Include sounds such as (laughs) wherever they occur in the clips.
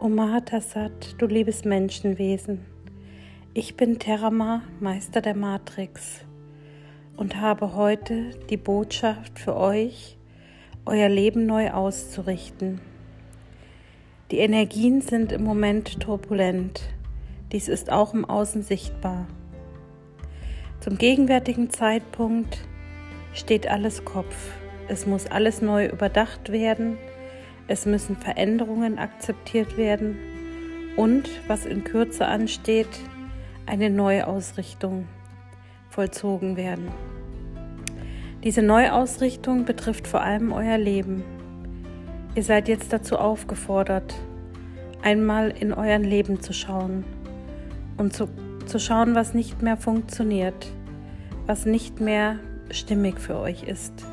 O Mahatasat, du liebes Menschenwesen, ich bin Terama, Meister der Matrix, und habe heute die Botschaft für euch, euer Leben neu auszurichten. Die Energien sind im Moment turbulent, dies ist auch im Außen sichtbar. Zum gegenwärtigen Zeitpunkt steht alles Kopf, es muss alles neu überdacht werden, es müssen Veränderungen akzeptiert werden und, was in Kürze ansteht, eine Neuausrichtung vollzogen werden. Diese Neuausrichtung betrifft vor allem euer Leben. Ihr seid jetzt dazu aufgefordert, einmal in euer Leben zu schauen und zu, zu schauen, was nicht mehr funktioniert, was nicht mehr stimmig für euch ist.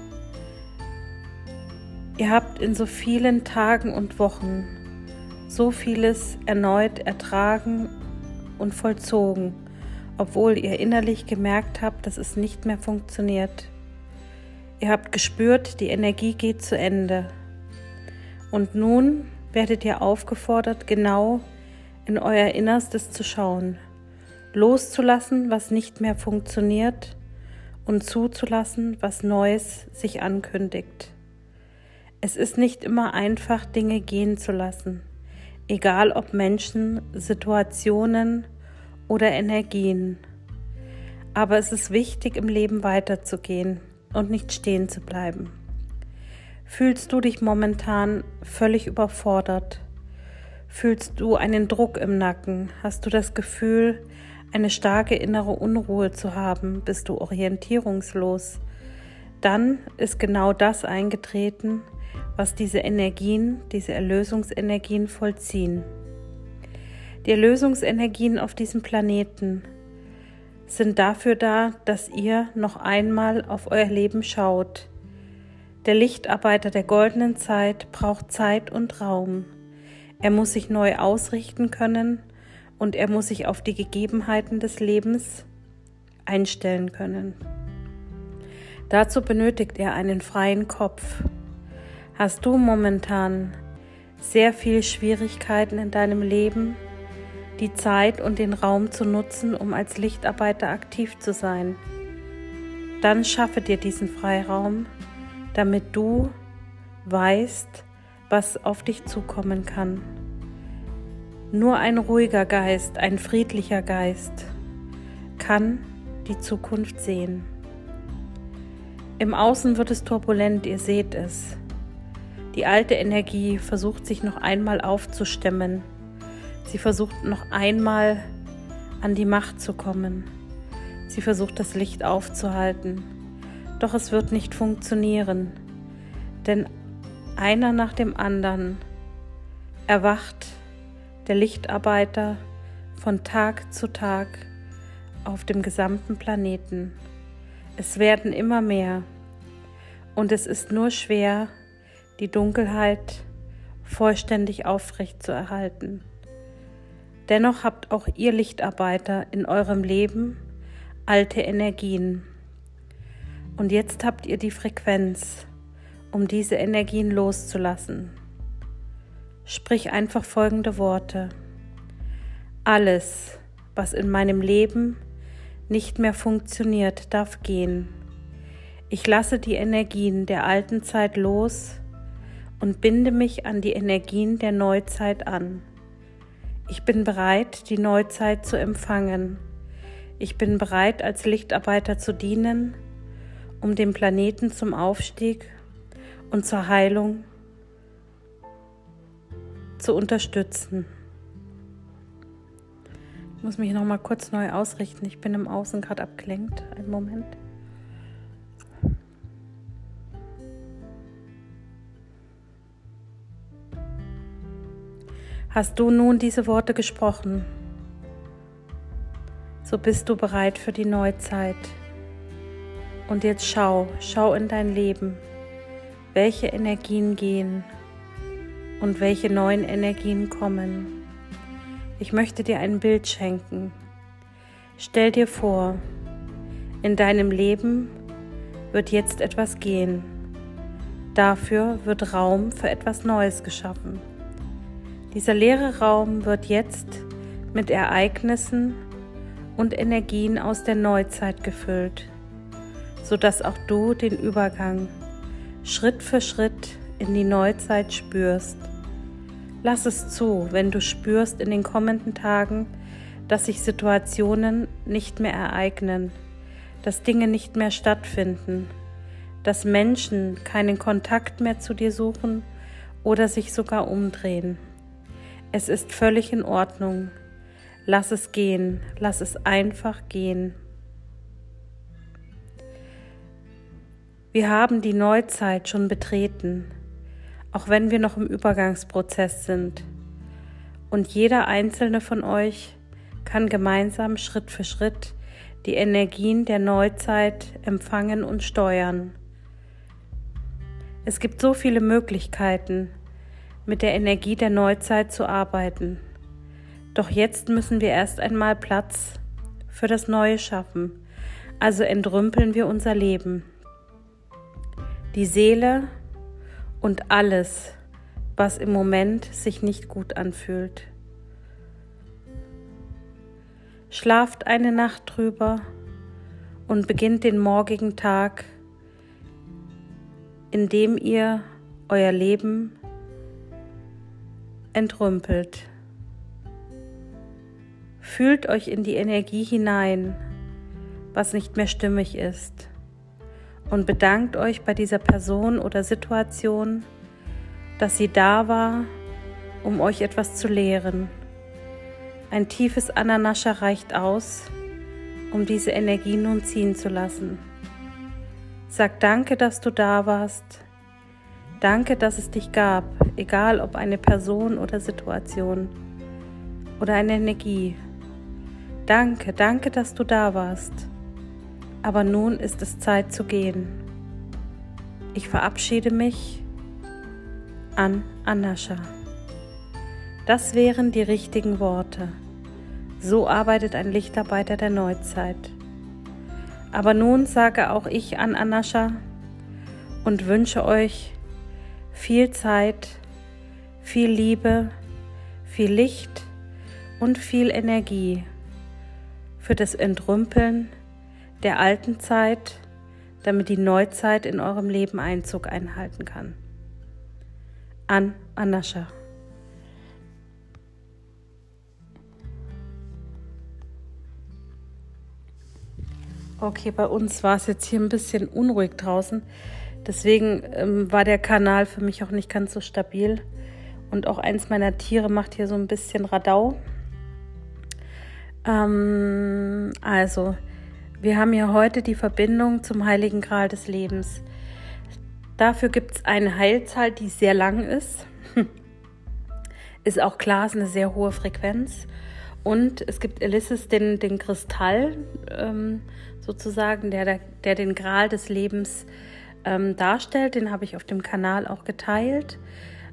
Ihr habt in so vielen Tagen und Wochen so vieles erneut ertragen und vollzogen, obwohl ihr innerlich gemerkt habt, dass es nicht mehr funktioniert. Ihr habt gespürt, die Energie geht zu Ende. Und nun werdet ihr aufgefordert, genau in euer Innerstes zu schauen, loszulassen, was nicht mehr funktioniert und zuzulassen, was Neues sich ankündigt. Es ist nicht immer einfach, Dinge gehen zu lassen, egal ob Menschen, Situationen oder Energien. Aber es ist wichtig, im Leben weiterzugehen und nicht stehen zu bleiben. Fühlst du dich momentan völlig überfordert? Fühlst du einen Druck im Nacken? Hast du das Gefühl, eine starke innere Unruhe zu haben? Bist du orientierungslos? Dann ist genau das eingetreten, was diese Energien, diese Erlösungsenergien vollziehen. Die Erlösungsenergien auf diesem Planeten sind dafür da, dass ihr noch einmal auf euer Leben schaut. Der Lichtarbeiter der goldenen Zeit braucht Zeit und Raum. Er muss sich neu ausrichten können und er muss sich auf die Gegebenheiten des Lebens einstellen können. Dazu benötigt er einen freien Kopf. Hast du momentan sehr viel Schwierigkeiten in deinem Leben, die Zeit und den Raum zu nutzen, um als Lichtarbeiter aktiv zu sein? Dann schaffe dir diesen Freiraum, damit du weißt, was auf dich zukommen kann. Nur ein ruhiger Geist, ein friedlicher Geist kann die Zukunft sehen. Im Außen wird es turbulent, ihr seht es. Die alte Energie versucht sich noch einmal aufzustemmen. Sie versucht noch einmal an die Macht zu kommen. Sie versucht das Licht aufzuhalten. Doch es wird nicht funktionieren, denn einer nach dem anderen erwacht der Lichtarbeiter von Tag zu Tag auf dem gesamten Planeten. Es werden immer mehr und es ist nur schwer, die Dunkelheit vollständig aufrecht zu erhalten. Dennoch habt auch ihr Lichtarbeiter in eurem Leben alte Energien. Und jetzt habt ihr die Frequenz, um diese Energien loszulassen. Sprich einfach folgende Worte. Alles, was in meinem Leben nicht mehr funktioniert, darf gehen. Ich lasse die Energien der alten Zeit los und binde mich an die Energien der Neuzeit an. Ich bin bereit, die Neuzeit zu empfangen. Ich bin bereit, als Lichtarbeiter zu dienen, um den Planeten zum Aufstieg und zur Heilung zu unterstützen. Ich muss mich noch mal kurz neu ausrichten. Ich bin im Außen gerade abgelenkt. Einen Moment. Hast du nun diese Worte gesprochen, so bist du bereit für die Neuzeit. Und jetzt schau, schau in dein Leben, welche Energien gehen und welche neuen Energien kommen. Ich möchte dir ein Bild schenken. Stell dir vor, in deinem Leben wird jetzt etwas gehen. Dafür wird Raum für etwas Neues geschaffen. Dieser leere Raum wird jetzt mit Ereignissen und Energien aus der Neuzeit gefüllt, sodass auch du den Übergang Schritt für Schritt in die Neuzeit spürst. Lass es zu, wenn du spürst in den kommenden Tagen, dass sich Situationen nicht mehr ereignen, dass Dinge nicht mehr stattfinden, dass Menschen keinen Kontakt mehr zu dir suchen oder sich sogar umdrehen. Es ist völlig in Ordnung. Lass es gehen, lass es einfach gehen. Wir haben die Neuzeit schon betreten, auch wenn wir noch im Übergangsprozess sind. Und jeder einzelne von euch kann gemeinsam Schritt für Schritt die Energien der Neuzeit empfangen und steuern. Es gibt so viele Möglichkeiten, mit der Energie der Neuzeit zu arbeiten. Doch jetzt müssen wir erst einmal Platz für das Neue schaffen, also entrümpeln wir unser Leben. Die Seele und alles, was im Moment sich nicht gut anfühlt. Schlaft eine Nacht drüber und beginnt den morgigen Tag, indem ihr euer Leben entrümpelt. Fühlt euch in die Energie hinein, was nicht mehr stimmig ist, und bedankt euch bei dieser Person oder Situation, dass sie da war, um euch etwas zu lehren. Ein tiefes Ananascha reicht aus, um diese Energie nun ziehen zu lassen. Sag danke, dass du da warst. Danke, dass es dich gab, egal ob eine Person oder Situation oder eine Energie. Danke, danke, dass du da warst. Aber nun ist es Zeit zu gehen. Ich verabschiede mich an Anascha. Das wären die richtigen Worte. So arbeitet ein Lichtarbeiter der Neuzeit. Aber nun sage auch ich an Anascha und wünsche euch viel Zeit, viel Liebe, viel Licht und viel Energie für das Entrümpeln der alten Zeit, damit die Neuzeit in eurem Leben Einzug einhalten kann. An Anascha. Okay, bei uns war es jetzt hier ein bisschen unruhig draußen. Deswegen ähm, war der Kanal für mich auch nicht ganz so stabil. Und auch eins meiner Tiere macht hier so ein bisschen Radau. Ähm, also, wir haben hier heute die Verbindung zum Heiligen Gral des Lebens. Dafür gibt es eine Heilzahl, die sehr lang ist. (laughs) ist auch klar, ist eine sehr hohe Frequenz. Und es gibt Elysis den, den Kristall, ähm, sozusagen, der, der den Gral des Lebens ähm, darstellt. Den habe ich auf dem Kanal auch geteilt.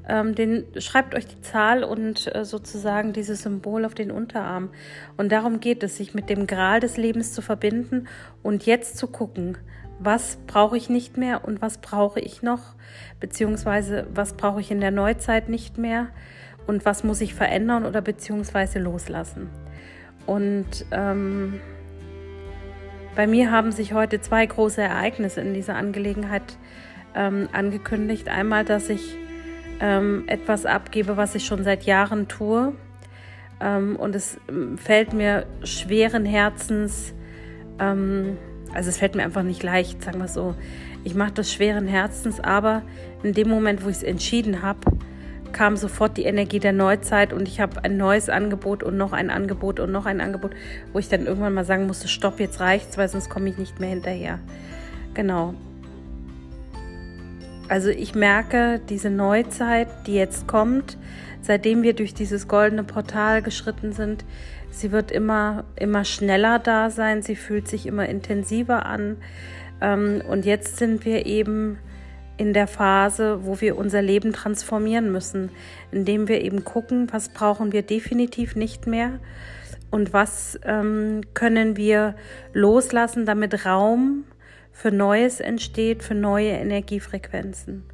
Ähm, den schreibt euch die Zahl und äh, sozusagen dieses Symbol auf den Unterarm. Und darum geht es, sich mit dem Gral des Lebens zu verbinden und jetzt zu gucken, was brauche ich nicht mehr und was brauche ich noch, beziehungsweise was brauche ich in der Neuzeit nicht mehr und was muss ich verändern oder beziehungsweise loslassen. Und ähm, bei mir haben sich heute zwei große Ereignisse in dieser Angelegenheit ähm, angekündigt. Einmal, dass ich ähm, etwas abgebe, was ich schon seit Jahren tue. Ähm, und es ähm, fällt mir schweren Herzens, ähm, also es fällt mir einfach nicht leicht, sagen wir so. Ich mache das schweren Herzens, aber in dem Moment, wo ich es entschieden habe, kam sofort die Energie der Neuzeit und ich habe ein neues Angebot und noch ein Angebot und noch ein Angebot, wo ich dann irgendwann mal sagen musste, stopp, jetzt reicht's, weil sonst komme ich nicht mehr hinterher. Genau. Also ich merke diese Neuzeit, die jetzt kommt, seitdem wir durch dieses goldene Portal geschritten sind, sie wird immer, immer schneller da sein, sie fühlt sich immer intensiver an. Ähm, und jetzt sind wir eben in der Phase, wo wir unser Leben transformieren müssen, indem wir eben gucken, was brauchen wir definitiv nicht mehr und was ähm, können wir loslassen, damit Raum für Neues entsteht, für neue Energiefrequenzen.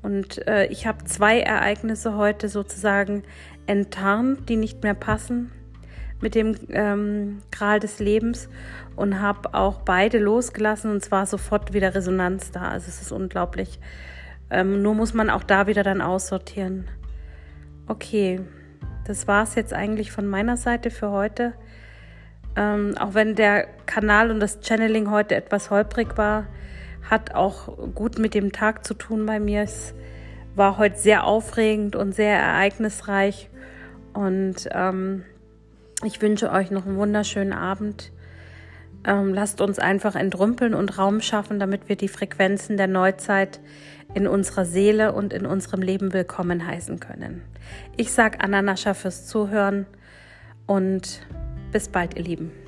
Und äh, ich habe zwei Ereignisse heute sozusagen enttarnt, die nicht mehr passen mit dem ähm, Gral des Lebens und habe auch beide losgelassen und zwar sofort wieder Resonanz da. Also es ist unglaublich. Ähm, nur muss man auch da wieder dann aussortieren. Okay, das war es jetzt eigentlich von meiner Seite für heute. Ähm, auch wenn der Kanal und das Channeling heute etwas holprig war, hat auch gut mit dem Tag zu tun bei mir. Es war heute sehr aufregend und sehr ereignisreich. Und ähm, ich wünsche euch noch einen wunderschönen Abend. Ähm, lasst uns einfach entrümpeln und Raum schaffen, damit wir die Frequenzen der Neuzeit in unserer Seele und in unserem Leben willkommen heißen können. Ich sage Ananascha fürs Zuhören und bis bald, ihr Lieben.